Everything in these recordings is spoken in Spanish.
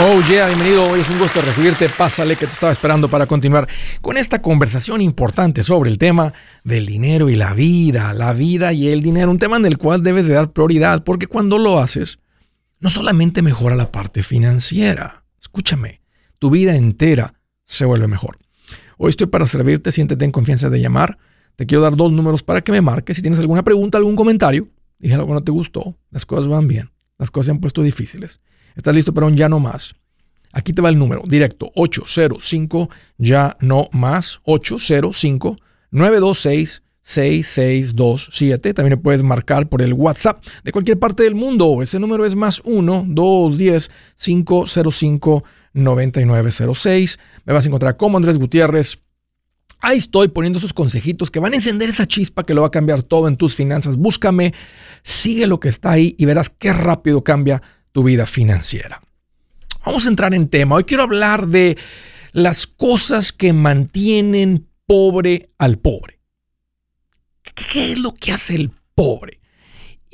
Oh yeah, bienvenido. Hoy es un gusto recibirte. Pásale que te estaba esperando para continuar con esta conversación importante sobre el tema del dinero y la vida, la vida y el dinero, un tema en el cual debes de dar prioridad, porque cuando lo haces, no solamente mejora la parte financiera, escúchame, tu vida entera se vuelve mejor. Hoy estoy para servirte, siéntete en confianza de llamar. Te quiero dar dos números para que me marques. Si tienes alguna pregunta, algún comentario, dije algo que no te gustó, las cosas van bien, las cosas se han puesto difíciles. ¿Estás listo para un ya no más? Aquí te va el número directo, 805 ya no más, 805 926 6627. También puedes marcar por el WhatsApp de cualquier parte del mundo. Ese número es más 1 210 505 9906. Me vas a encontrar como Andrés Gutiérrez. Ahí estoy poniendo esos consejitos que van a encender esa chispa que lo va a cambiar todo en tus finanzas. Búscame, sigue lo que está ahí y verás qué rápido cambia tu vida financiera. Vamos a entrar en tema. Hoy quiero hablar de las cosas que mantienen pobre al pobre. ¿Qué es lo que hace el pobre?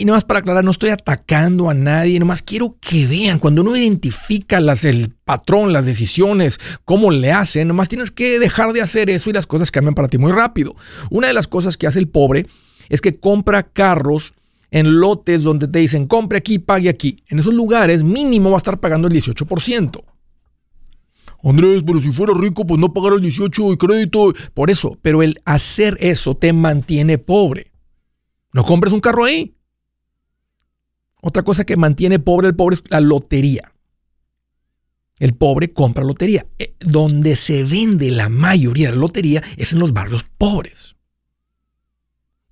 Y nomás para aclarar, no estoy atacando a nadie, nomás quiero que vean, cuando uno identifica las, el patrón, las decisiones, cómo le hacen, nomás tienes que dejar de hacer eso y las cosas cambian para ti muy rápido. Una de las cosas que hace el pobre es que compra carros en lotes donde te dicen compre aquí, pague aquí. En esos lugares mínimo va a estar pagando el 18%. Andrés, pero si fuera rico, pues no pagar el 18 y crédito. Por eso, pero el hacer eso te mantiene pobre. No compres un carro ahí. Otra cosa que mantiene pobre al pobre es la lotería. El pobre compra lotería. Eh, donde se vende la mayoría de la lotería es en los barrios pobres.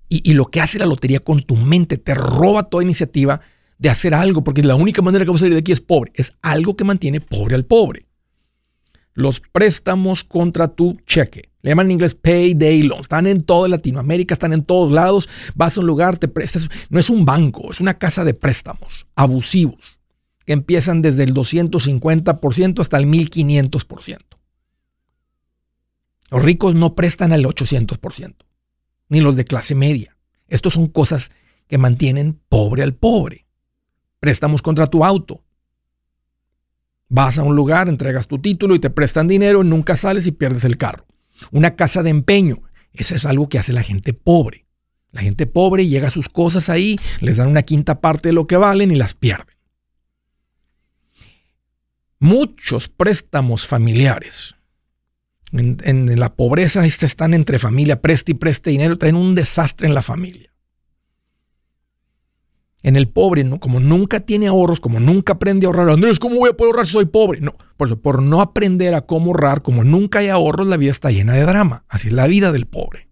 Y, lo que hace la lotería con tu mente te roba toda iniciativa de hacer algo, porque la única manera que vas a salir de aquí es pobre. Es algo que mantiene pobre al pobre. Los préstamos contra tu cheque. Le llaman en inglés payday loans. Están en toda Latinoamérica, están en todos lados. Vas a un lugar, te prestas. No es un banco, es una casa de préstamos abusivos que empiezan desde el 250% hasta el 1500%. Los ricos no prestan al 800% ni los de clase media. Estos son cosas que mantienen pobre al pobre. Préstamos contra tu auto. Vas a un lugar, entregas tu título y te prestan dinero, nunca sales y pierdes el carro. Una casa de empeño. Eso es algo que hace la gente pobre. La gente pobre llega a sus cosas ahí, les dan una quinta parte de lo que valen y las pierden. Muchos préstamos familiares en, la pobreza están entre familia, preste y preste dinero, traen un desastre en la familia. En el pobre, ¿no? como nunca tiene ahorros, como nunca aprende a ahorrar, Andrés, ¿cómo voy a poder ahorrar si soy pobre? No, por eso, por no aprender a cómo ahorrar, como nunca hay ahorros, la vida está llena de drama. Así es la vida del pobre.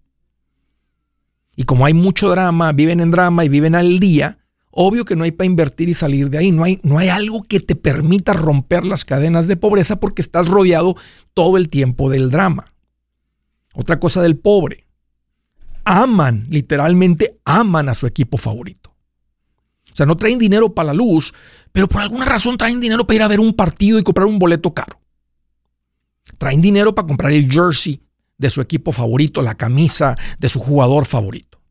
Y como hay mucho drama, viven en drama y viven al día, Obvio que no hay para invertir y salir de ahí. No hay, no hay algo que te permita romper las cadenas de pobreza porque estás rodeado todo el tiempo del drama. Otra cosa del pobre. Aman, literalmente aman a su equipo favorito. O sea, no traen dinero para la luz, pero por alguna razón traen dinero para ir a ver un partido y comprar un boleto caro. Traen dinero para comprar el jersey de su equipo favorito, la camisa de su jugador favorito.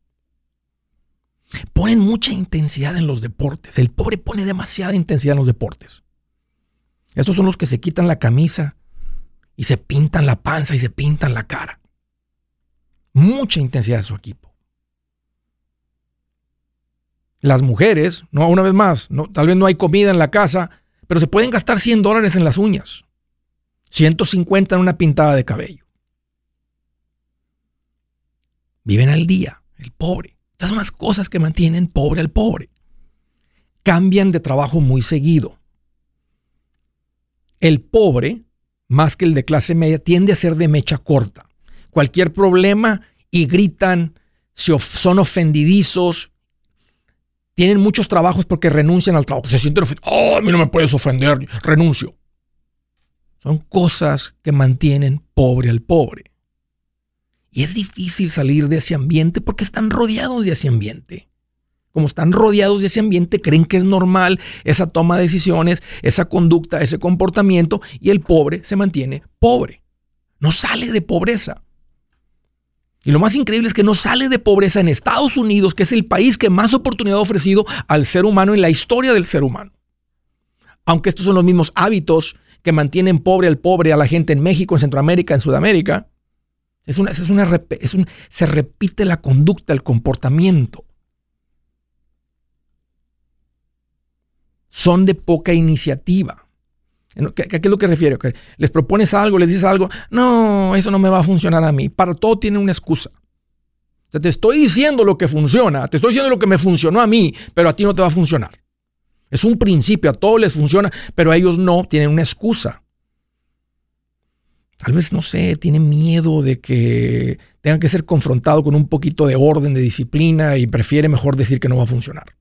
Ponen mucha intensidad en los deportes. El pobre pone demasiada intensidad en los deportes. Estos son los que se quitan la camisa y se pintan la panza y se pintan la cara. Mucha intensidad de su equipo. Las mujeres, no, una vez más, tal vez no hay comida en la casa, pero se pueden gastar 100 dólares en las uñas, 150 en una pintada de cabello. Viven al día, el pobre. Estas son las cosas que mantienen pobre al pobre. Cambian de trabajo muy seguido. El pobre, más que el de clase media, tiende a ser de mecha corta. Cualquier problema y gritan, son ofendidizos, tienen muchos trabajos porque renuncian al trabajo. Se sienten ofendidos. Oh, a mí no me puedes ofender, renuncio. Son cosas que mantienen pobre al pobre. Y es difícil salir de ese ambiente porque están rodeados de ese ambiente. Como están rodeados de ese ambiente, creen que es normal esa toma de decisiones, esa conducta, ese comportamiento, y el pobre se mantiene pobre. No sale de pobreza. Y lo más increíble es que no sale de pobreza en Estados Unidos, que es el país que más oportunidad ha ofrecido al ser humano en la historia del ser humano. Aunque estos son los mismos hábitos que mantienen pobre al pobre a la gente en México, en Centroamérica, en Sudamérica. Es una, es una, es un, se repite la conducta, el comportamiento. Son de poca iniciativa. ¿A qué, es lo que refiero? Que les propones algo, les dices algo, no, eso no me va a funcionar a mí. Para todo tiene una excusa. te estoy diciendo lo que funciona, te estoy diciendo lo que me funcionó a mí, pero a ti no te va a funcionar. Es un principio, a todos les funciona, pero a ellos no, tienen una excusa. Tal vez, no sé, tienen miedo de que tengan que ser confrontado con un poquito de orden, de disciplina y prefiere mejor decir que no va a funcionar.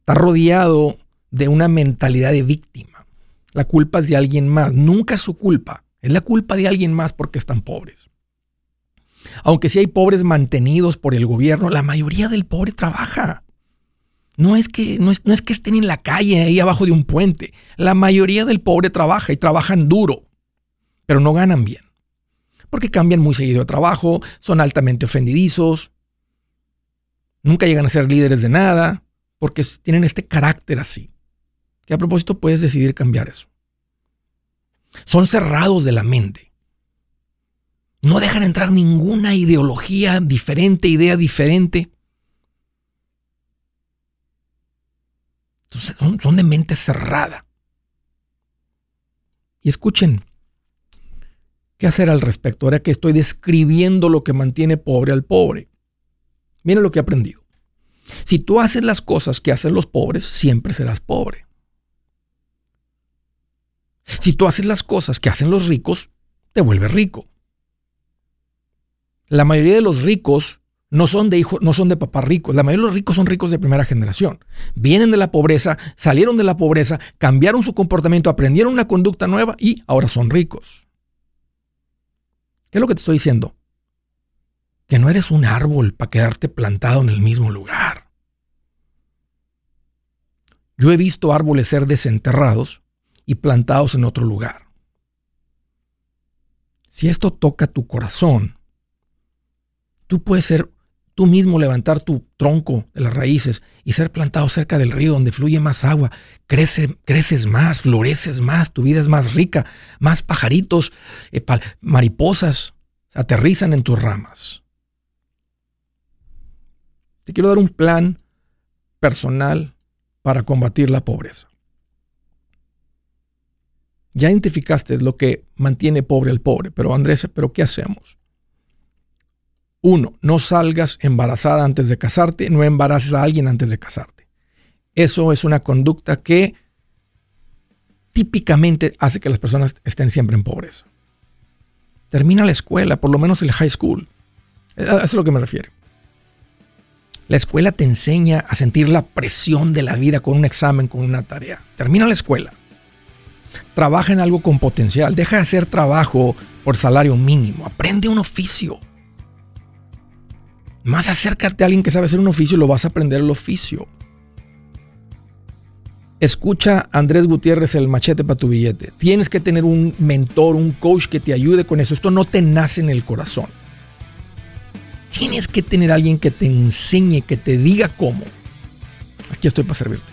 Está rodeado de una mentalidad de víctima. La culpa es de alguien más, nunca es su culpa, es la culpa de alguien más porque están pobres. Aunque si hay pobres mantenidos por el gobierno, la mayoría del pobre trabaja. No es, que, no, es, no es que estén en la calle ahí abajo de un puente. La mayoría del pobre trabaja y trabajan duro, pero no ganan bien. Porque cambian muy seguido de trabajo, son altamente ofendidizos, nunca llegan a ser líderes de nada, porque tienen este carácter así. Que a propósito puedes decidir cambiar eso. Son cerrados de la mente. No dejan entrar ninguna ideología diferente, idea diferente. Son, de mente cerrada. Y escuchen, ¿qué hacer al respecto? Ahora que estoy describiendo lo que mantiene pobre al pobre. Miren lo que he aprendido. Si tú haces las cosas que hacen los pobres, siempre serás pobre. Si tú haces las cosas que hacen los ricos, te vuelves rico. La mayoría de los ricos no son de hijos, no son de papás ricos. La mayoría de los ricos son ricos de primera generación. Vienen de la pobreza, salieron de la pobreza, cambiaron su comportamiento, aprendieron una conducta nueva y ahora son ricos. ¿Qué es lo que te estoy diciendo? Que no eres un árbol para quedarte plantado en el mismo lugar. Yo he visto árboles ser desenterrados y plantados en otro lugar. Si esto toca tu corazón, Tú puedes ser tú mismo levantar tu tronco de las raíces y ser plantado cerca del río donde fluye más agua. Crece, creces más, floreces más, tu vida es más rica, más pajaritos, eh, mariposas aterrizan en tus ramas. Te quiero dar un plan personal para combatir la pobreza. Ya identificaste lo que mantiene pobre al pobre, pero Andrés, ¿pero qué hacemos? Uno, no salgas embarazada antes de casarte, no embaraces a alguien antes de casarte. Eso es una conducta que típicamente hace que las personas estén siempre en pobreza. Termina la escuela, por lo menos el high school. Eso es a lo que me refiero. La escuela te enseña a sentir la presión de la vida con un examen, con una tarea. Termina la escuela. Trabaja en algo con potencial. Deja de hacer trabajo por salario mínimo. Aprende un oficio. Más acércate a alguien que sabe hacer un oficio lo vas a aprender el oficio. Escucha Andrés Gutiérrez el machete para tu billete. Tienes que tener un mentor, un coach que te ayude con eso. Esto no te nace en el corazón. Tienes que tener alguien que te enseñe, que te diga cómo. Aquí estoy para servirte.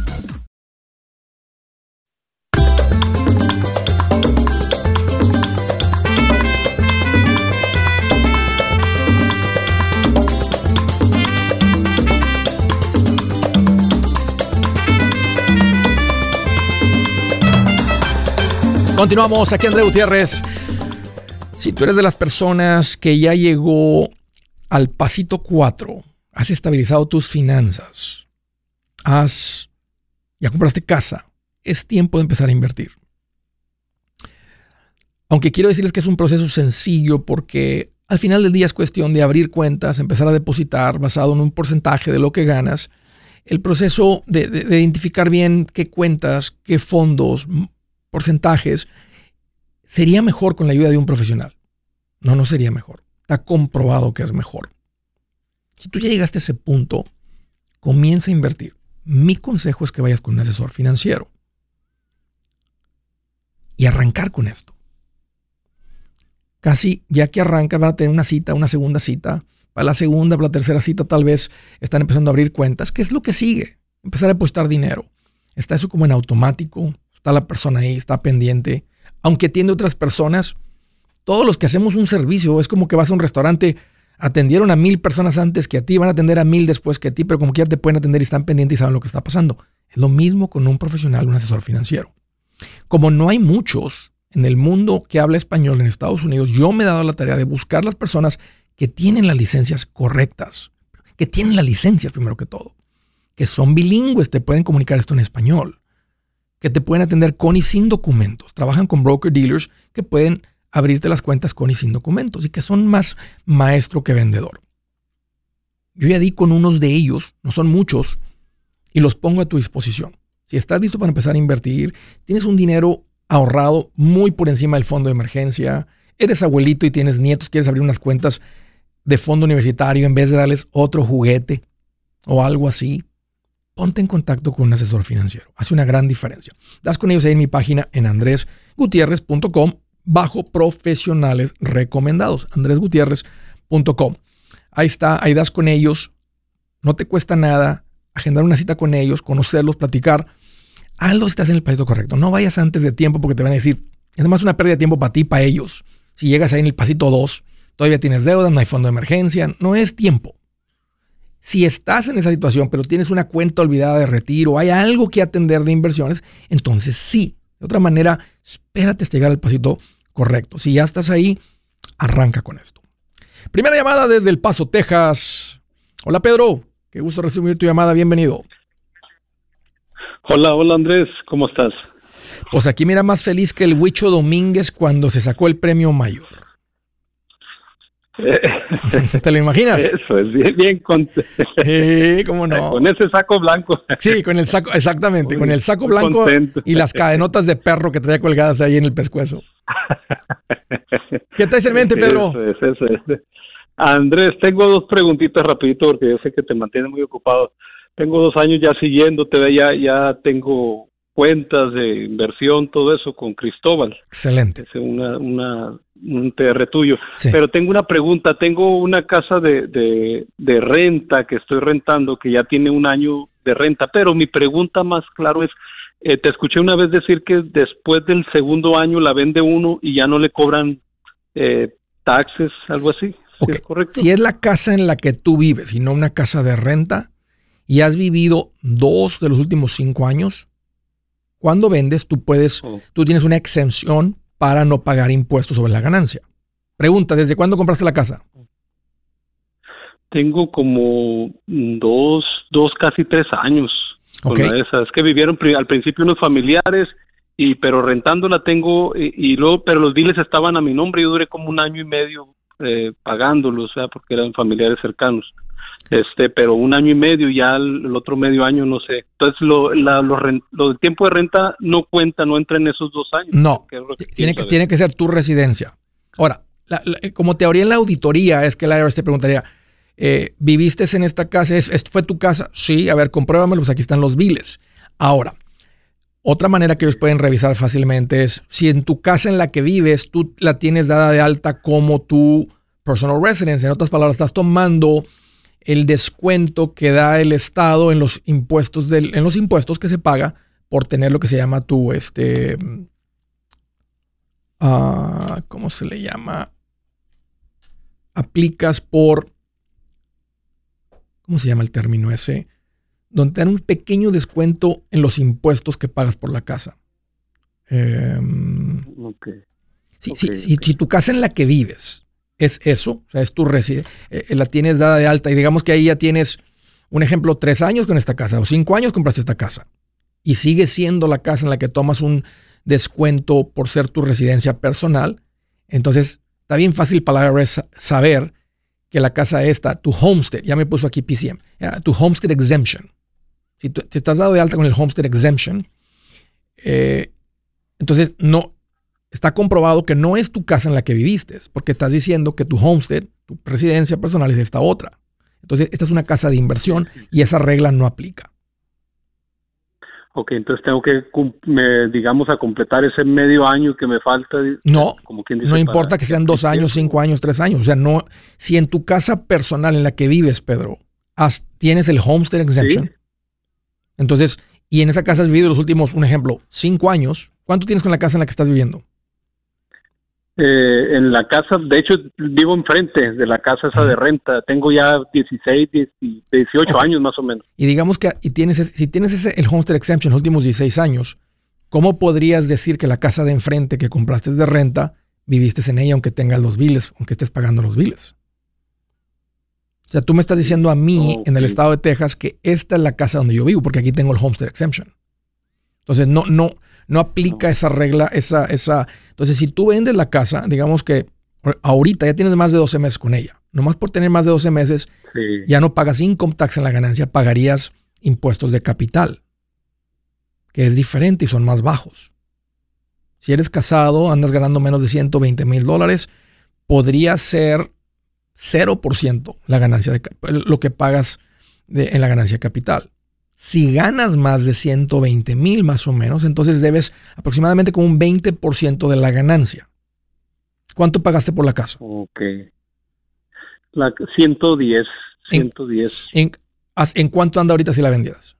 Continuamos aquí, André Gutiérrez. Si tú eres de las personas que ya llegó al pasito 4, has estabilizado tus finanzas, has, ya compraste casa, es tiempo de empezar a invertir. Aunque quiero decirles que es un proceso sencillo porque al final del día es cuestión de abrir cuentas, empezar a depositar basado en un porcentaje de lo que ganas. El proceso de, de identificar bien qué cuentas, qué fondos, porcentajes, sería mejor con la ayuda de un profesional. No, no sería mejor. Está comprobado que es mejor. Si tú ya llegaste a ese punto, comienza a invertir. Mi consejo es que vayas con un asesor financiero y arrancar con esto. Casi ya que arranca van a tener una cita, una segunda cita. Para la segunda, para la tercera cita tal vez están empezando a abrir cuentas. ¿Qué es lo que sigue? Empezar a depositar dinero. Está eso como en automático está la persona ahí, está pendiente. Aunque atiende otras personas, todos los que hacemos un servicio, es como que vas a un restaurante, atendieron a mil personas antes que a ti, van a atender a mil después que a ti, pero como que ya te pueden atender y están pendientes y saben lo que está pasando. Es lo mismo con un profesional, un asesor financiero. Como no hay muchos en el mundo que habla español en Estados Unidos, yo me he dado la tarea de buscar las personas que tienen las licencias correctas, que tienen las licencias primero que todo, que son bilingües, te pueden comunicar esto en español que te pueden atender con y sin documentos. Trabajan con broker dealers que pueden abrirte las cuentas con y sin documentos y que son más maestro que vendedor. Yo ya di con unos de ellos, no son muchos, y los pongo a tu disposición. Si estás listo para empezar a invertir, tienes un dinero ahorrado muy por encima del fondo de emergencia, eres abuelito y tienes nietos, quieres abrir unas cuentas de fondo universitario en vez de darles otro juguete o algo así, ponte en contacto con un asesor financiero. Hace una gran diferencia. Das con ellos ahí en mi página en andresgutierrez.com bajo profesionales recomendados. andresgutierrez.com. Ahí está, ahí das con ellos. No te cuesta nada agendar una cita con ellos, conocerlos, platicar. Hazlo estás en el pasito correcto. No vayas antes de tiempo porque te van a decir, es más una pérdida de tiempo para ti, para ellos. Si llegas ahí en el pasito 2, todavía tienes deuda, no hay fondo de emergencia, no es tiempo. Si estás en esa situación, pero tienes una cuenta olvidada de retiro, hay algo que atender de inversiones, entonces sí. De otra manera, espérate hasta llegar al pasito correcto. Si ya estás ahí, arranca con esto. Primera llamada desde El Paso, Texas. Hola Pedro, qué gusto recibir tu llamada, bienvenido. Hola, hola Andrés, ¿cómo estás? Pues aquí mira más feliz que el Huicho Domínguez cuando se sacó el premio mayor. ¿Te lo imaginas? Eso es bien, bien con... Sí, cómo no. Con ese saco blanco. Sí, con el saco, exactamente, con el saco blanco y las cadenotas de perro que traía colgadas ahí en el pescuezo. ¿Qué traes en mente, Pedro? Eso es, eso es. Andrés, tengo dos preguntitas rapidito porque yo sé que te mantiene muy ocupado. Tengo dos años ya siguiéndote, ya, ya tengo cuentas de inversión, todo eso con Cristóbal. Excelente. Es una, una, un TR tuyo. Pero tengo una pregunta, tengo una casa de, de, renta que estoy rentando que ya tiene un año de renta, pero mi pregunta más claro es, eh, te escuché una vez decir que después del segundo año la vende uno y ya no le cobran eh, taxes, algo así. es correcto? Si es la casa en la que tú vives y no una casa de renta y has vivido dos de los últimos cinco años, Cuando vendes, tú puedes, tú tienes una exención para no pagar impuestos sobre la ganancia. Pregunta, ¿desde cuándo compraste la casa? Tengo como dos, dos casi tres años con esa. Es que vivieron al principio unos familiares y pero rentándola tengo y, luego pero los biles estaban a mi nombre y yo duré como un año y medio eh, pagándolos, o sea, porque eran familiares cercanos. Este, pero un año y medio, ya el, otro medio año, no sé. Entonces, lo, la, lo, tiempo de renta no cuenta, no entra en esos dos años. No, tiene, que, tiene que ser tu residencia. Ahora, como teoría en la auditoría, es que la IRS te preguntaría, eh, ¿viviste en esta casa? ¿Es, ¿Fue tu casa? Sí, a ver, compruébamelo, pues aquí están los biles. Ahora, otra manera que ellos pueden revisar fácilmente es si en tu casa en la que vives tú la tienes dada de alta como tu personal residence. En otras palabras, estás tomando el descuento que da el Estado en los impuestos del, en los impuestos que se paga por tener lo que se llama tu este uh, ¿cómo se le llama? Aplicas por ¿cómo se llama el término ese? donde te dan un pequeño descuento en los impuestos que pagas por la casa. Em, si, tu casa en la que vives es eso, o sea, es tu residencia, eh, eh, la tienes dada de alta y digamos que ahí ya tienes, un ejemplo, tres años con esta casa o cinco años compraste esta casa y sigue siendo la casa en la que tomas un descuento por ser tu residencia personal, entonces está bien fácil para la saber que la casa esta, tu homestead, ya me puso aquí PCM, tu homestead exemption, si, tú, estás dado de alta con el Homestead Exemption, eh, entonces no está comprobado que no es tu casa en la que viviste, porque estás diciendo que tu homestead, tu residencia personal es esta otra. Entonces, esta es una casa de inversión y esa regla no aplica. Ok, entonces tengo que, digamos, a completar ese medio año que me falta. No, como quien no importa que sean dos años, cinco años, tres años. O sea, no, si en tu casa personal en la que vives, Pedro, tienes el Homestead Exemption, entonces, y en esa casa has vivido los últimos, un ejemplo, cinco años. ¿Cuánto tienes con la casa en la que estás viviendo? Eh, en la casa, de hecho, vivo enfrente de la casa esa de renta. Tengo ya 16, 18 años más o menos. Y digamos que y tienes, si tienes ese, el Homestead Exemption los últimos 16 años, ¿cómo podrías decir que la casa de enfrente que compraste de renta, viviste en ella aunque tengas los biles, aunque estés pagando los biles? O sea, tú me estás diciendo a mí en el estado de Texas que esta es la casa donde yo vivo, porque aquí tengo el Homestead Exemption. Entonces, no, no, no aplica esa regla, esa, esa. Entonces, si tú vendes la casa, digamos que ahorita ya tienes más de 12 meses con ella. Nomás por tener más de 12 meses, ya no pagas income tax en la ganancia, pagarías impuestos de capital, que es diferente y son más bajos. Si eres casado, andas ganando menos de 120 mil dólares, podría ser 0% la ganancia de lo que pagas en la ganancia capital. Si ganas más de 120 mil más o menos, entonces debes aproximadamente como un 20% de la ganancia. ¿Cuánto pagaste por la casa? Ok. La 110. 110. ¿En, en, cuánto anda ahorita si la vendieras?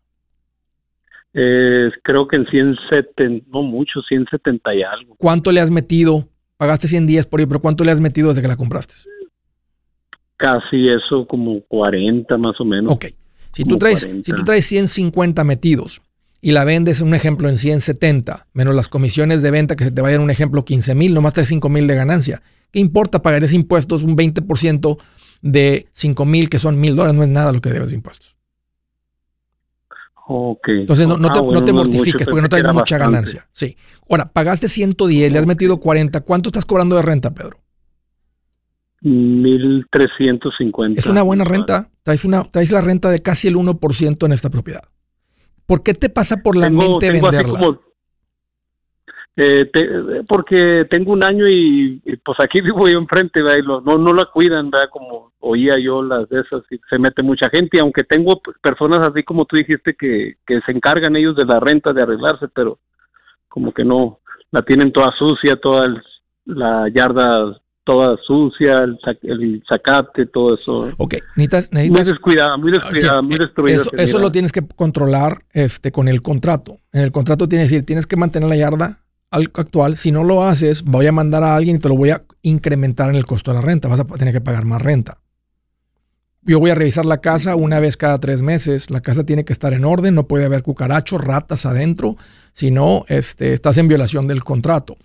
creo que en 170, no mucho, 170 y algo. ¿Cuánto le has metido? Pagaste 110 por ahí, pero ¿cuánto le has metido desde que la compraste? Casi eso, como 40 más o menos. Ok. Si tú, traes, si tú traes 150 metidos y la vendes, un ejemplo, en 170, menos las comisiones de venta que se te vayan, un ejemplo, 15 mil, nomás traes 5 mil de ganancia. ¿Qué importa pagar ese impuesto? Es un 20% de 5 mil, que son mil dólares, no es nada lo que debes de impuestos. Ok. Entonces no, te, ah, mortifiques porque no traes mucha ganancia. Sí. Ahora, pagaste 110, le has metido 40. ¿Cuánto estás cobrando de renta, Pedro? 1.350. Es una buena renta. Traes, una, traes la renta de casi el 1% en esta propiedad. ¿Por qué te pasa por la mente venderla? Eh, porque tengo un año y, pues aquí vivo yo enfrente, no, no la cuidan, ¿verdad? como oía yo las de esas, y se mete mucha gente, y aunque tengo personas así como tú dijiste que, que se encargan ellos de la renta, de arreglarse, pero como que no, la tienen toda sucia, toda la yarda toda sucia, el, el zacate, todo eso. Ok, necesitas, muy descuidada, muy descuidada, muy destruida. Eso, lo tienes que controlar este, con el contrato. En el contrato tiene que decir, tienes que mantener la yarda actual. Si no lo haces, voy a mandar a alguien y te lo voy a incrementar en el costo de la renta. Vas a tener que pagar más renta. yo voy a revisar la casa una vez cada tres meses. La casa tiene que estar en orden, no puede haber cucarachos, ratas adentro, si no, este, estás en violación del contrato.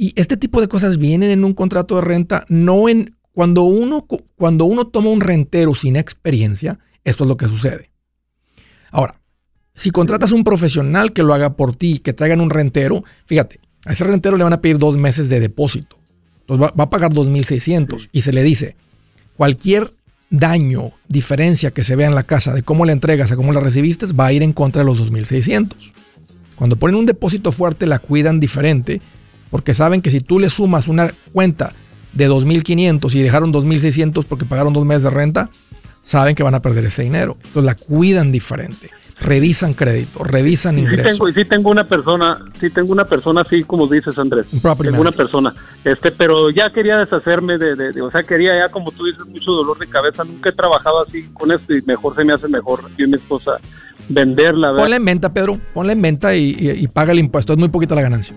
Y este tipo de cosas vienen en un contrato de renta, no en cuando uno, cuando uno toma un rentero sin experiencia, esto es lo que sucede. Ahora, si contratas un profesional que lo haga por ti, que traigan un rentero, fíjate, a ese rentero le van a pedir dos meses de depósito. Entonces va, va a pagar 2.600 y se le dice, cualquier daño, diferencia que se vea en la casa de cómo la entregas a cómo la recibiste, va a ir en contra de los 2.600. Cuando ponen un depósito fuerte, la cuidan diferente, porque saben que si tú le sumas una cuenta de 2.500 y dejaron 2.600 porque pagaron dos meses de renta, saben que van a perder ese dinero. Entonces la cuidan diferente revisan crédito, revisan ingresos. Sí tengo, sí tengo una persona, sí tengo una persona así como dices Andrés. tengo una persona, este, pero ya quería deshacerme de, o sea, quería ya como tú dices mucho dolor de cabeza. Nunca he trabajado así con esto y mejor se me hace mejor y mi esposa venderla. Ponla en venta, Pedro, ponla en venta y paga el impuesto. Es muy poquita la ganancia.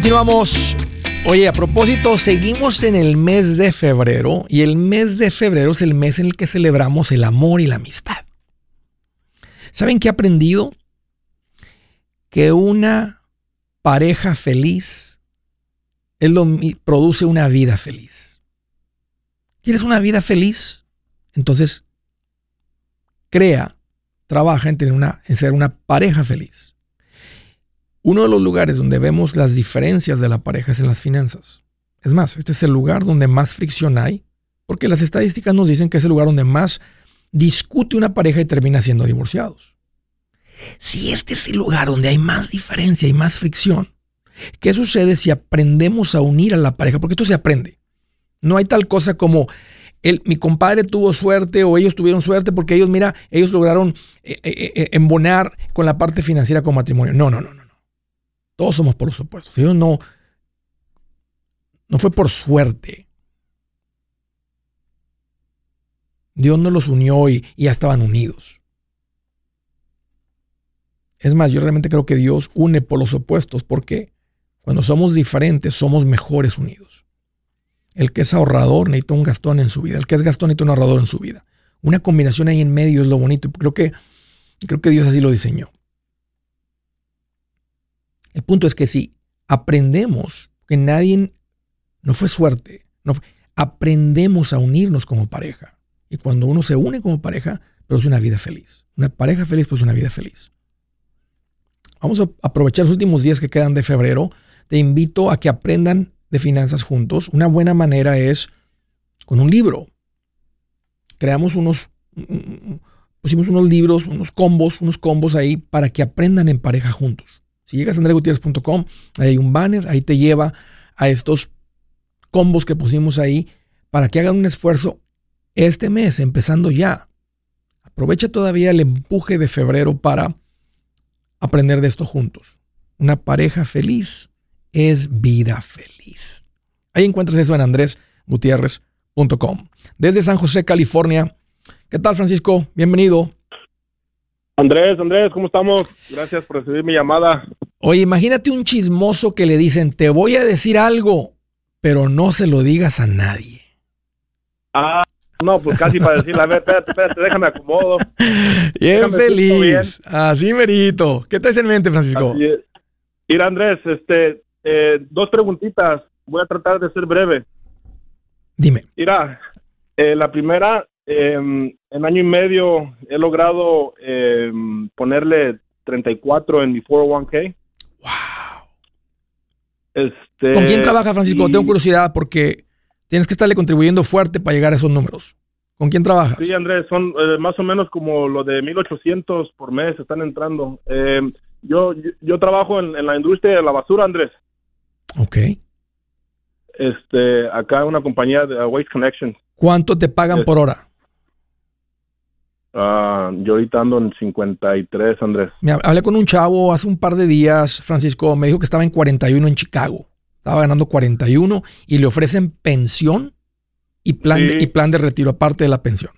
Continuamos. Oye, a propósito, seguimos en el mes de febrero y el mes de febrero es el mes en el que celebramos el amor y la amistad. ¿Saben qué he aprendido? Que una pareja feliz produce una vida feliz. ¿Quieres una vida feliz? Entonces, crea, trabaja en, tener una, en ser una pareja feliz. Uno de los lugares donde vemos las diferencias de la pareja es en las finanzas. Es más, este es el lugar donde más fricción hay, porque las estadísticas nos dicen que es el lugar donde más discute una pareja y termina siendo divorciados. Si este es el lugar donde hay más diferencia y más fricción, ¿qué sucede si aprendemos a unir a la pareja? Porque esto se aprende. No hay tal cosa como el, mi compadre tuvo suerte o ellos tuvieron suerte porque ellos, mira, ellos lograron eh, eh, eh, embonar con la parte financiera con matrimonio. No, no, no, no. Todos somos por los opuestos. Ellos no, no fue por suerte. Dios no los unió y, y ya estaban unidos. Es más, yo realmente creo que Dios une por los opuestos porque cuando somos diferentes somos mejores unidos. El que es ahorrador necesita un gastón en su vida. El que es gastón necesita un ahorrador en su vida. Una combinación ahí en medio es lo bonito. Creo que, creo que Dios así lo diseñó. El punto es que si aprendemos que nadie, no fue suerte, aprendemos a unirnos como pareja. Y cuando uno se une como pareja, produce una vida feliz. Una pareja feliz produce una vida feliz. Vamos a aprovechar los últimos días que quedan de febrero. Te invito a que aprendan de finanzas juntos. Una buena manera es con un libro. Creamos unos, pusimos unos libros, unos combos, unos combos ahí para que aprendan en pareja juntos. Si llegas a andregutierrez.com, hay un banner, ahí te lleva a estos combos que pusimos ahí para que hagan un esfuerzo este mes, empezando ya. Aprovecha todavía el empuje de febrero para aprender de esto juntos. Una pareja feliz es vida feliz. Ahí encuentras eso en andresgutierrez.com. Desde San José, California. ¿Qué tal, Francisco? Bienvenido. Andrés, Andrés, ¿cómo estamos? Gracias por recibir mi llamada. Oye, imagínate un chismoso que le dicen, te voy a decir algo, pero no se lo digas a nadie. Ah, No, pues casi para decirle, a ver, espérate, espérate, déjame acomodo. Bien feliz. Así merito. ¿Qué te en mente, Francisco? Mira, Andrés, este, eh, dos preguntitas. Voy a tratar de ser breve. Dime. Mira, eh, la primera, em, en año y medio he logrado em, ponerle 34 en mi 401k. Wow. Este, ¿Con quién trabaja, Francisco? Tengo curiosidad porque tienes que estarle contribuyendo fuerte para llegar a esos números. ¿Con quién trabajas? Sí, Andrés, son eh, más o menos como lo de 1800 por mes están entrando. Em, yo, yo, trabajo en, en, la industria de la basura, Andrés. Ok. Este, acá una compañía de Waste Connection. ¿Cuánto te pagan por hora? Uh, yo ahorita ando en 53, Andrés. Me hablé con un chavo hace un par de días, Francisco, me dijo que estaba en 41 en Chicago. Estaba ganando 41 y le ofrecen pensión y plan, de, y plan de retiro aparte de la pensión.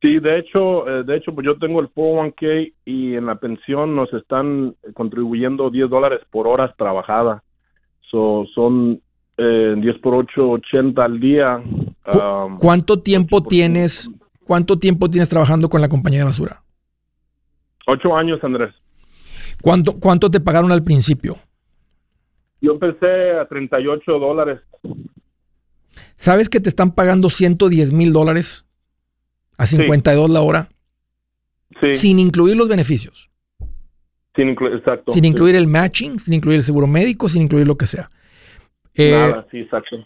Sí, de hecho, eh, de hecho, pues yo tengo el 401k y en la pensión nos están contribuyendo 10 dólares por horas trabajada. So, son eh, 10 por 8, 80 al día. Um, ¿Cuánto tiempo tienes? ¿Cuánto tiempo tienes trabajando con la compañía de basura? Ocho años, Andrés. ¿Cuánto, cuánto te pagaron al principio? Yo empecé a 38 dólares. ¿Sabes que te están pagando 110 mil dólares a 52 la hora? Sí. Sin incluir los beneficios. Sin, exacto, sin incluir el matching, sin incluir el seguro médico, sin incluir lo que sea. Eh, Nada, sí, exacto.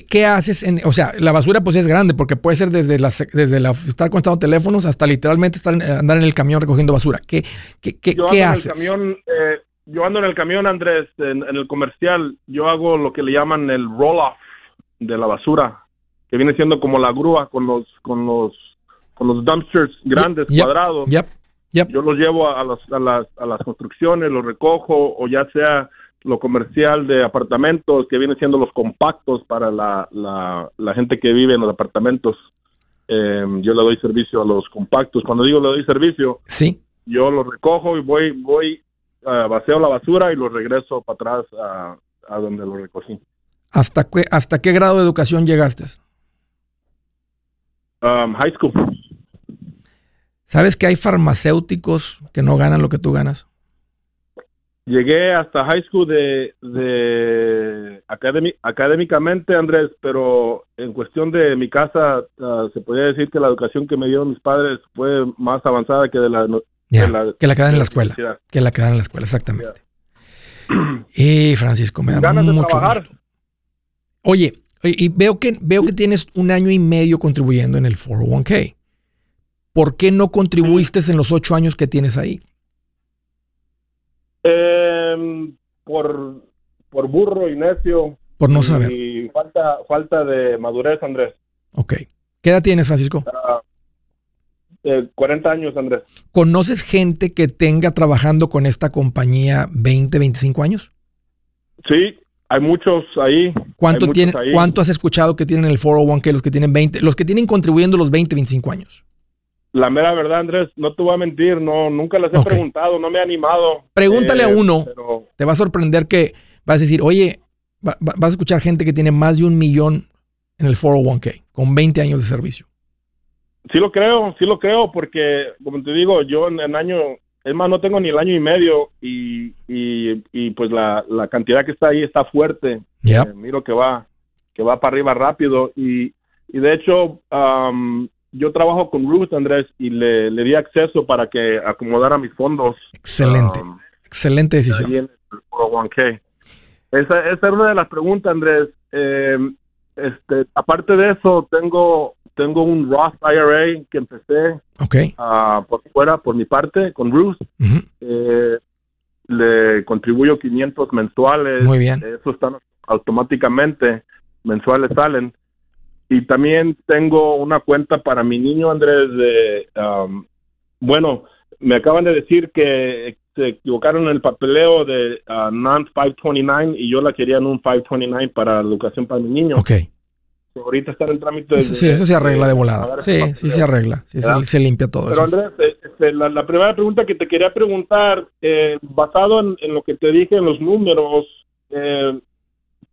¿Qué, haces? En, o sea, la basura pues es grande porque puede ser desde, las, desde la, estar conectando teléfonos hasta literalmente estar andar en el camión recogiendo basura. ¿Qué, qué, qué, yo ¿qué haces? En el camión, eh, yo ando en el camión, Andrés, en, el comercial. Yo hago lo que le llaman el roll-off de la basura, que viene siendo como la grúa con los, con los, con los dumpsters grandes, cuadrados. Yo los llevo a, a, las, a las construcciones, los recojo, o ya sea lo comercial de apartamentos, que viene siendo los compactos para la, la, gente que vive en los apartamentos. Em, yo le doy servicio a los compactos. Cuando digo le doy servicio, sí. yo los recojo y voy, voy, uh, vacío la basura y los regreso para atrás a, a donde lo recogí. ¿Hasta qué, ¿Hasta qué grado de educación llegaste? Um, high school. ¿Sabes que hay farmacéuticos que no ganan lo que tú ganas? Llegué hasta high school de, de académicamente, Andrés, pero en cuestión de mi casa, ah, se podría decir que la educación que me dieron mis padres fue más avanzada que de la, que la que dan en la escuela. Que la que dan en la escuela, exactamente. Y Francisco, me da mucho gusto. Oye, y veo que, veo que tienes un año y medio contribuyendo en el 401k. ¿Por qué no contribuiste en los ocho años que tienes ahí? Eh, por, por burro y necio. Por no saber. Y falta, falta de madurez, Andrés. Ok. ¿Qué edad tienes, Francisco? 40 ah, eh, años, Andrés. ¿Conoces gente que tenga trabajando con esta compañía 20, 25 años? Sí, hay muchos ahí. ¿Cuánto, tiene, ¿Cuánto has escuchado que tienen el 401k los que tienen 20, los que tienen contribuyendo los 20, 25 años? La mera verdad, Andrés, no te voy a mentir, no, nunca les he preguntado, no me he animado. Pregúntale a eh, uno, te va a sorprender que vas a decir, oye, vas a escuchar gente que tiene más de un millón en el 401k, con 20 años de servicio. Sí lo creo, sí lo creo, porque como te digo, yo en el año, es más, no tengo ni el año y medio y, y, pues la, la, cantidad que está ahí está fuerte. Eh, miro que va, que va para arriba rápido y, y de hecho, um, yo trabajo con Ruth, Andrés, y le, le, di acceso para que acomodara mis fondos. Excelente, um, excelente decisión. Esa, esa era una de las preguntas, Andrés. Eh, este, aparte de eso, tengo tengo un Roth IRA que empecé okay. uh, por fuera, por mi parte, con Ruth. eh, le contribuyo 500 mensuales. Muy bien. Eso están automáticamente, mensuales salen. Y también tengo una cuenta para mi niño Andrés de, um, bueno, me acaban de decir que se equivocaron en el papeleo de uh, non 529 y yo la quería en un 529 para educación para mi niño. Ok. Ahorita está en el trámite. Eso, sí, eso se arregla de volada. Sí, sí se arregla. Sí, se, limpia todo Pero Andrés, eh, este, la, primera pregunta que te quería preguntar, eh, basado en, en, lo que te dije en los números, eh,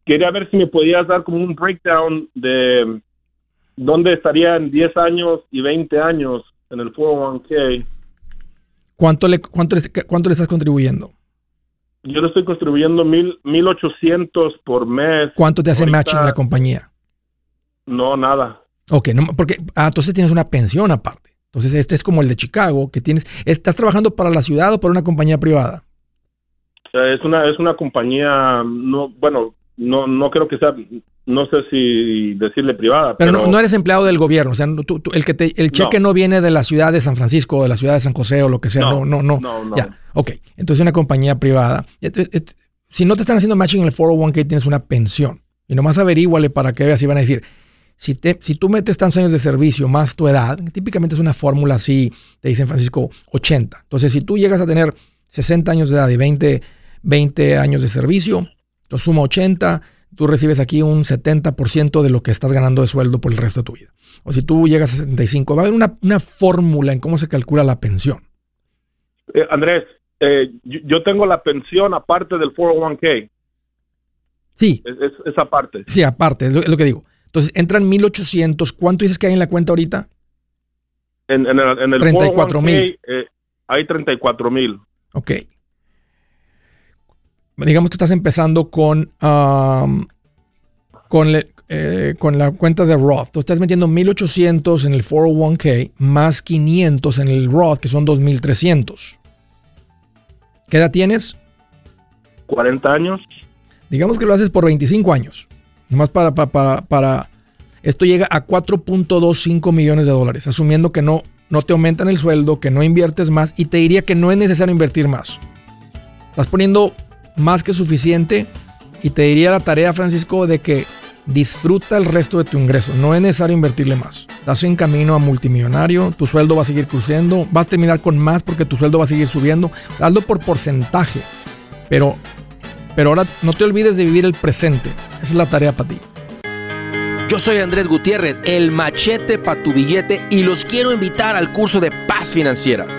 quería ver si me podías dar como un breakdown de ¿dónde estaría en 10 años y 20 años en el 401k? ¿Cuánto le, cuánto, le, cuánto le estás contribuyendo? Yo le estoy contribuyendo mil, 1800 por mes. ¿Cuánto te hace matching la compañía? No, nada. Ok, no, porque ah, entonces tienes una pensión aparte. Entonces este es como el de Chicago, que tienes, ¿estás trabajando para la ciudad o para una compañía privada? Eh, es una, es una compañía, no, bueno, no, no creo que sea, no sé si decirle privada. Pero, No, eres empleado del gobierno, o sea, el que te, el cheque no. viene de la ciudad de San Francisco o de la ciudad de San José o lo que sea, no, no, no. no, Ya, ok, entonces una compañía privada. Si no te están haciendo matching en el 401k, tienes una pensión. Y nomás averíguale para que veas si van a decir, si, te, si tú metes tantos años de servicio más tu edad, típicamente es una fórmula así, te dicen Francisco, 80. Entonces, si tú llegas a tener 60 años de edad y 20, 20 años de servicio, tú suma 80, tú recibes aquí un 70% de lo que estás ganando de sueldo por el resto de tu vida. O si tú llegas a 65, va a haber una, fórmula en cómo se calcula la pensión. Eh, Andrés, eh, yo, tengo la pensión aparte del 401k. Sí. Es, esa parte. Sí, aparte, es lo, que digo. Entonces, entran 1.800. ¿Cuánto dices que hay en la cuenta ahorita? En, el, en el 34 mil. Eh, hay 34 mil. Ok digamos que estás empezando con, con, eh, con, la cuenta de Roth. Tú estás metiendo 1800 en el 401k más 500 en el Roth, que son 2300. ¿Qué edad tienes? 40 años. Digamos que lo haces por 25 años. Nomás para, para, para, esto llega a 4.25 millones de dólares, asumiendo que no, no te aumentan el sueldo, que no inviertes más y te diría que no es necesario invertir más. Estás poniendo más que suficiente y te diría la tarea, Francisco, de que disfruta el resto de tu ingreso. No es necesario invertirle más. Estás en camino a multimillonario, tu sueldo va a seguir creciendo, vas a terminar con más porque tu sueldo va a seguir subiendo. Hazlo por porcentaje. Pero, pero ahora no te olvides de vivir el presente. Esa es la tarea para ti. Yo soy Andrés Gutiérrez, el machete para tu billete y los quiero invitar al curso de paz financiera.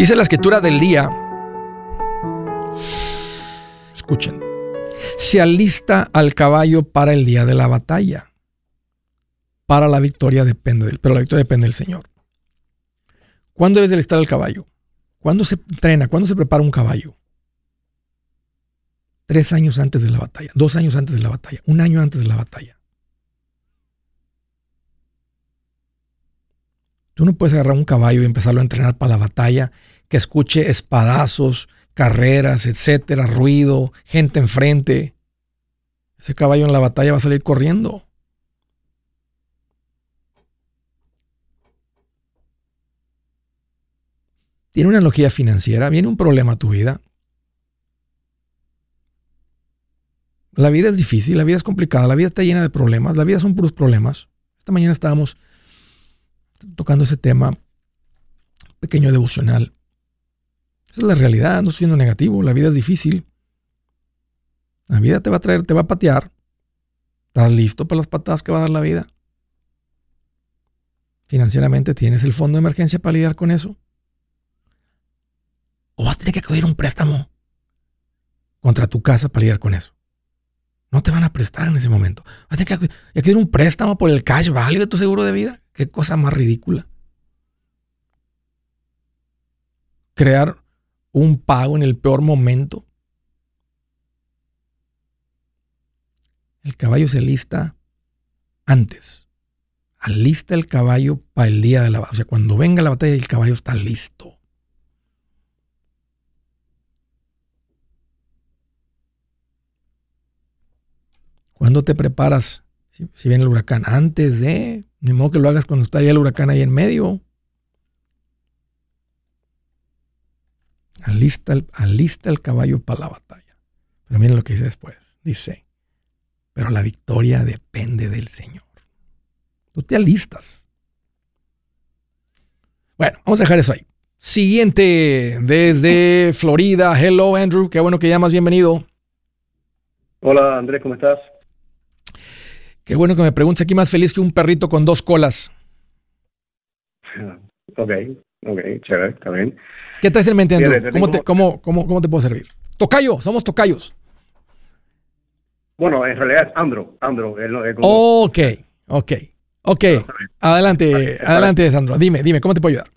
Dice la escritura del día, escuchen, se alista al caballo para el día de la batalla. Para la victoria depende del, pero la victoria depende del Señor. ¿Cuándo debes de alistar al caballo? ¿Cuándo se entrena? ¿Cuándo se prepara un caballo? Tres años antes de la batalla, dos años antes de la batalla, un año antes de la batalla. Tú no puedes agarrar un caballo y empezarlo a entrenar para la batalla, que escuche espadazos, carreras, etcétera, ruido, gente enfrente. Ese caballo en la batalla va a salir corriendo. Tiene una analogía financiera, viene un problema a tu vida. La vida es difícil, la vida es complicada, la vida está llena de problemas, la vida son puros problemas. Esta mañana estábamos tocando ese tema, pequeño devocional. Esa es la realidad, no estoy siendo negativo, la vida es difícil. La vida te va a traer, te va a patear. ¿Estás listo para las patadas que va a dar la vida? Financieramente, ¿tienes el fondo de emergencia para lidiar con eso? ¿O vas a tener que acudir un préstamo contra tu casa para lidiar con eso? no te van a prestar en ese momento. Así que ya quiero un préstamo por el cash value de tu seguro de vida. Qué cosa más ridícula. Crear un pago en el peor momento. El caballo se lista antes. Alista el caballo para el día de la batalla. O sea, cuando venga la batalla, el caballo está listo. ¿Cuándo te preparas? Si, viene el huracán, antes de, ni modo que lo hagas cuando está ya el huracán ahí en medio. Alista el, alista el caballo para la batalla. Pero miren lo que dice después. Dice, pero la victoria depende del Señor. Tú te alistas. Bueno, vamos a dejar eso ahí. Siguiente, desde Florida. Hello, Andrew. Qué bueno que llamas. Bienvenido. Hola, Andrés. ¿Cómo estás? Qué bueno que me preguntes aquí más feliz que un perrito con dos colas. Ok, ok, chévere, está bien. ¿Qué traes en mente, Andrew? ¿Cómo, te, cómo, cómo, ¿Cómo te puedo servir? Tocayo, somos tocayos. Bueno, en realidad es Andro. Andro Ok, ok, ok. Adelante, adelante, Sandro. Dime, dime, ¿cómo te puedo ayudar?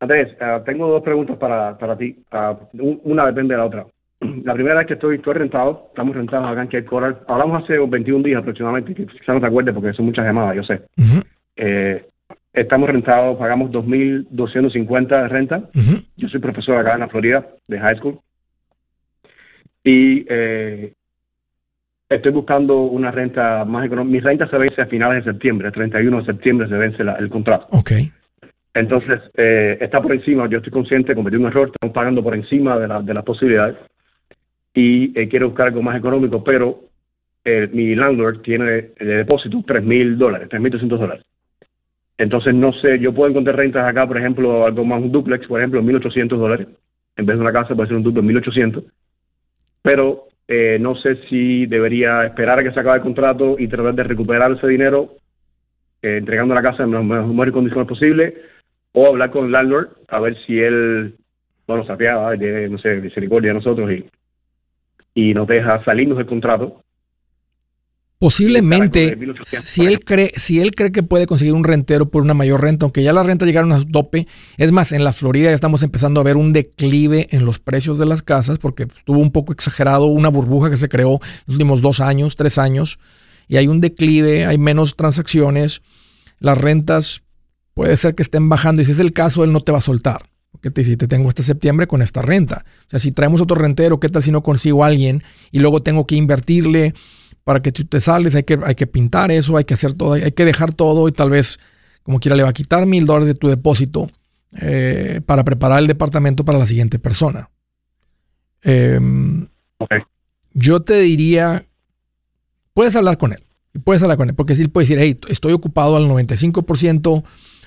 Andrés, ah, tengo dos preguntas para, para ti. Ah, una depende de la otra. La primera es que estoy, estoy rentado, estamos rentados acá en Cape Coral. Hablamos hace 21 días aproximadamente, que quizás no te acuerdes porque son muchas llamadas, yo sé. eh, estamos rentados, pagamos 2.250 de renta. Yo soy profesor acá en la Florida, de high school. Y eh, Estoy buscando una renta más económica. Mi renta se vence a finales de septiembre, el 31 de septiembre se vence el contrato. Ok. Entonces, eh, está por encima, yo estoy consciente, cometí un error, estamos pagando por encima de, la, de las posibilidades y eh, quiero buscar algo más económico, pero eh, mi landlord tiene de depósito 3 mil dólares, 3.300 dólares. Entonces, no sé, yo puedo encontrar rentas acá, por ejemplo, algo más, un duplex, por ejemplo, 1.800 dólares. En vez de una casa puede ser un duplex 1.800. Pero eh, no sé si debería esperar a que se acabe el contrato y tratar de recuperar ese dinero eh, entregando la casa en las mejores condiciones posibles o hablar con el landlord a ver si él, bueno, se apiada, no sé, misericordia a nosotros y, y nos deja salirnos del contrato Posiblemente, si él, cree, si él cree que puede conseguir un rentero por una mayor renta, aunque ya las rentas llegaron a su tope, es más, en la Florida ya estamos empezando a ver un declive en los precios de las casas, porque estuvo un poco exagerado una burbuja que se creó en los últimos dos años, tres años, y hay un declive, hay menos transacciones, las rentas puede ser que estén bajando, y si es el caso, él no te va a soltar. Porque te dice, te tengo hasta septiembre con esta renta. O sea, si traemos otro rentero, ¿qué tal si no consigo a alguien y luego tengo que invertirle? para que tú te sales, hay que, hay que pintar eso, hay que hacer todo, hay que dejar todo y tal vez, como quiera, le va a quitar mil dólares de tu depósito eh, para preparar el departamento para la siguiente persona. Em, yo te diría, puedes hablar con él, puedes hablar con él, porque si él puede decir, hey, estoy ocupado al 95%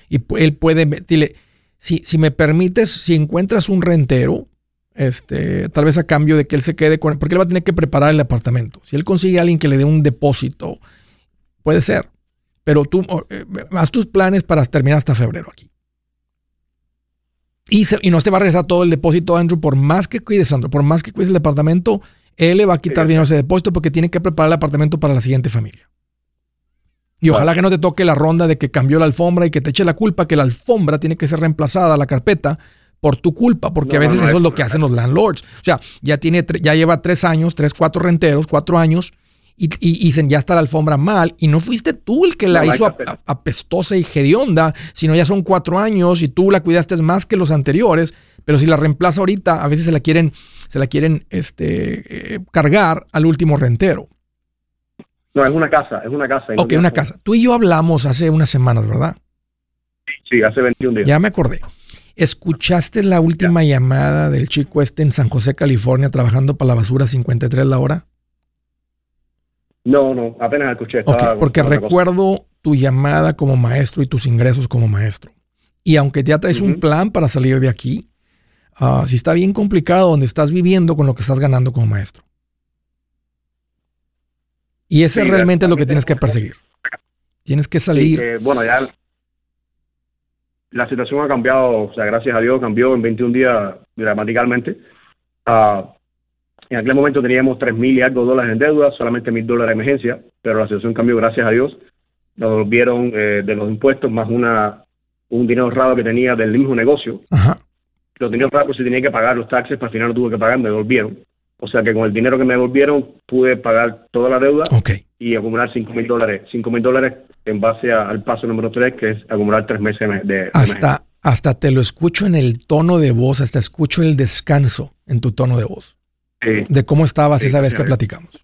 y él puede, dile, si, si me permites, si encuentras un rentero, este, tal vez a cambio de que él se quede con, porque él va a tener que preparar el apartamento. Si él consigue a alguien que le dé un depósito, puede ser, pero tú eh, haz tus planes para terminar hasta febrero aquí. Y, y, no se va a regresar todo el depósito, Andrew, por más que cuides, Andrew, por más que cuides el departamento, él le va a quitar dinero a ese depósito porque tiene que preparar el apartamento para la siguiente familia. Y ojalá que no te toque la ronda de que cambió la alfombra y que te eche la culpa que la alfombra tiene que ser reemplazada, la carpeta, por tu culpa, porque a veces eso es lo que hacen los landlords. O sea, ya, tiene, ya lleva tres años, tres, cuatro renteros, cuatro años, y, dicen, ya está la alfombra mal, y no fuiste tú el que la hizo apestosa y hedionda, sino ya son cuatro años y tú la cuidaste más que los anteriores, pero si la reemplaza ahorita, a veces se la quieren, se la quieren este, eh, cargar al último rentero. No, es una casa, es una casa. Ok, una casa. Tú y yo hablamos hace unas semanas, ¿verdad? Sí, hace 21 días. Ya me acordé. ¿Escuchaste la última llamada del chico este en San José, California, trabajando para la basura 53 la hora? No, no, apenas escuché. porque recuerdo tu llamada como maestro y tus ingresos como maestro. Y aunque ya traes un plan para salir de aquí, uh, sí está bien complicado donde estás viviendo con lo que estás ganando como maestro. Y ese realmente es lo que tienes que perseguir. Tienes que salir. bueno, ya la situación ha cambiado, o sea, gracias a Dios cambió en 21 días dramáticamente. Uh, en aquel momento teníamos 3 mil y algo dólares en deuda, solamente mil dólares de emergencia, pero la situación cambió gracias a Dios. Nos volvieron eh, de los impuestos más una un dinero ahorrado que tenía del mismo negocio. Ajá. Los dineros ahorrados si tenía que pagar los taxes, para al final no tuve que pagar, me devolvieron. O sea que con el dinero que me devolvieron pude pagar toda la deuda y acumular 5 mil dólares. 5 mil dólares en base al paso número 3, que es acumular tres meses de... hasta, hasta te lo escucho en el tono de voz, hasta escucho el descanso en tu tono de voz. Sí. De cómo estabas esa vez que platicamos.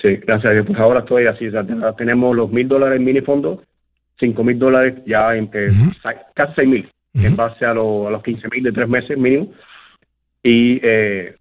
Sí, gracias a Dios. Pues ahora estoy así. tenemos los mil dólares en minifondo, cinco mil dólares ya en casi seis mil, en base a, los 15 mil de tres meses mínimo. Y, eh,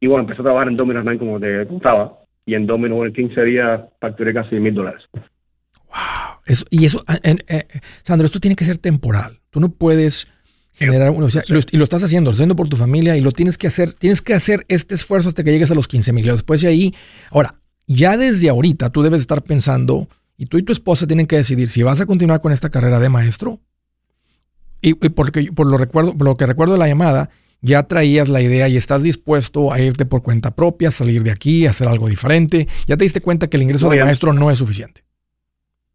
y bueno, empecé a trabajar en Domino's Man como te contaba. Y en Domino's en 15 días facturé casi mil dólares. Wow. Eso, y eso, eh, Sandro, esto tiene que ser temporal. Tú no puedes generar, o sea, y lo estás haciendo, lo estás haciendo por tu familia y lo tienes que hacer, tienes que hacer este esfuerzo hasta que llegues a los 15 mil. Después de ahí, ahora, ya desde ahorita tú debes estar pensando, y tú y tu esposa tienen que decidir si vas a continuar con esta carrera de maestro. Y, porque por lo recuerdo, por lo que recuerdo de la llamada, ya traías la idea y estás dispuesto a irte por cuenta propia, salir de aquí, hacer algo diferente. Ya te diste cuenta que el ingreso de maestro no es suficiente.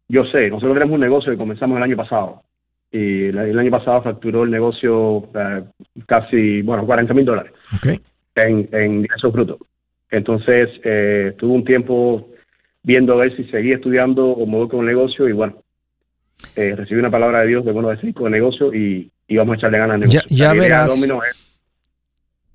Yo sé, nosotros tenemos un negocio que comenzamos el año pasado y el año pasado facturó el negocio eh, casi, bueno, 40 mil dólares en, en ingresos brutos. Entonces, eh, tuve un tiempo viendo a ver si seguía estudiando o me voy con el negocio y bueno, eh, recibí una palabra de Dios de bueno decir con el negocio y, y, vamos a echarle ganas al negocio. Ya, verás,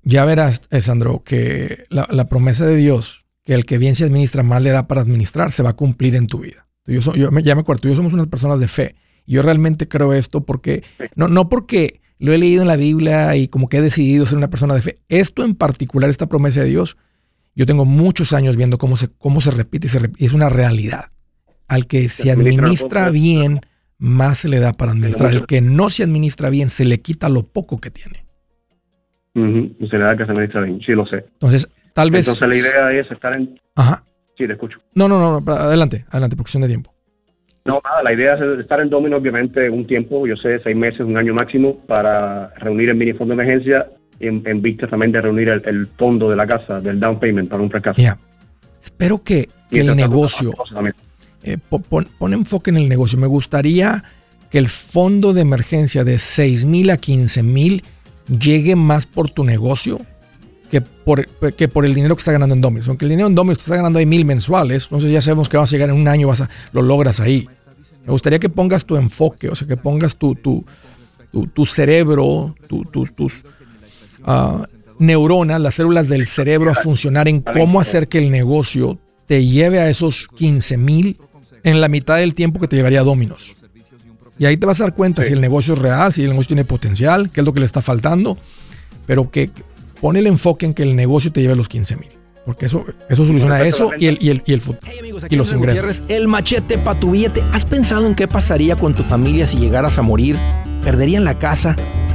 ya verás, eh, Sandro, que la, la, promesa de Dios, que el que bien se administra, mal le da para administrar, se va a cumplir en tu vida. Yo, yo ya me acuerdo, tú y yo somos unas personas de fe. Yo realmente creo esto porque, no, no porque lo he leído en la Biblia y como que he decidido ser una persona de fe. Esto en particular, esta promesa de Dios, yo tengo muchos años viendo cómo se, cómo se repite y se repite. Es una realidad. Al que se administra bien, más se le da para administrar. El que no se administra bien, se le quita lo poco que tiene. Y se le da que se administra bien. Sí, lo sé. Entonces, tal vez. Entonces, la idea es estar en. Ajá. Sí, te escucho. No, no, no. Adelante, adelante, por cuestión de tiempo. No, nada, la idea es estar en Domino, obviamente, un tiempo, yo sé, seis meses, un año máximo, para reunir el mini fondo de emergencia en, vista también de reunir el, fondo de la casa, del down payment para un fracaso. Espero que, el negocio, eh, pon, enfoque en el negocio. Me gustaría que el fondo de emergencia de 6 mil a 15 mil llegue más por tu negocio que por, que por el dinero que está ganando en Domino's. Aunque el dinero en Domino's está ganando ahí mil mensuales, entonces ya sabemos que vas a llegar en un año, vas a, lo logras ahí. Me gustaría que pongas tu enfoque, o sea, que pongas tu, tu, tu, cerebro, tu, tus uh, neuronas, las células del cerebro a funcionar en cómo hacer que el negocio te lleve a esos 15 mil en la mitad del tiempo que te llevaría Dominos. Y ahí te vas a dar cuenta si el negocio es real, si el negocio tiene potencial, qué es lo que le está faltando, pero que pone el enfoque en que el negocio te lleve a los 15 mil. Porque eso, eso soluciona eso y el, y el, y el futuro. y los ingresos. el machete para tu billete. ¿Has pensado en qué pasaría con tu familia si llegaras a morir? ¿Perderían la casa?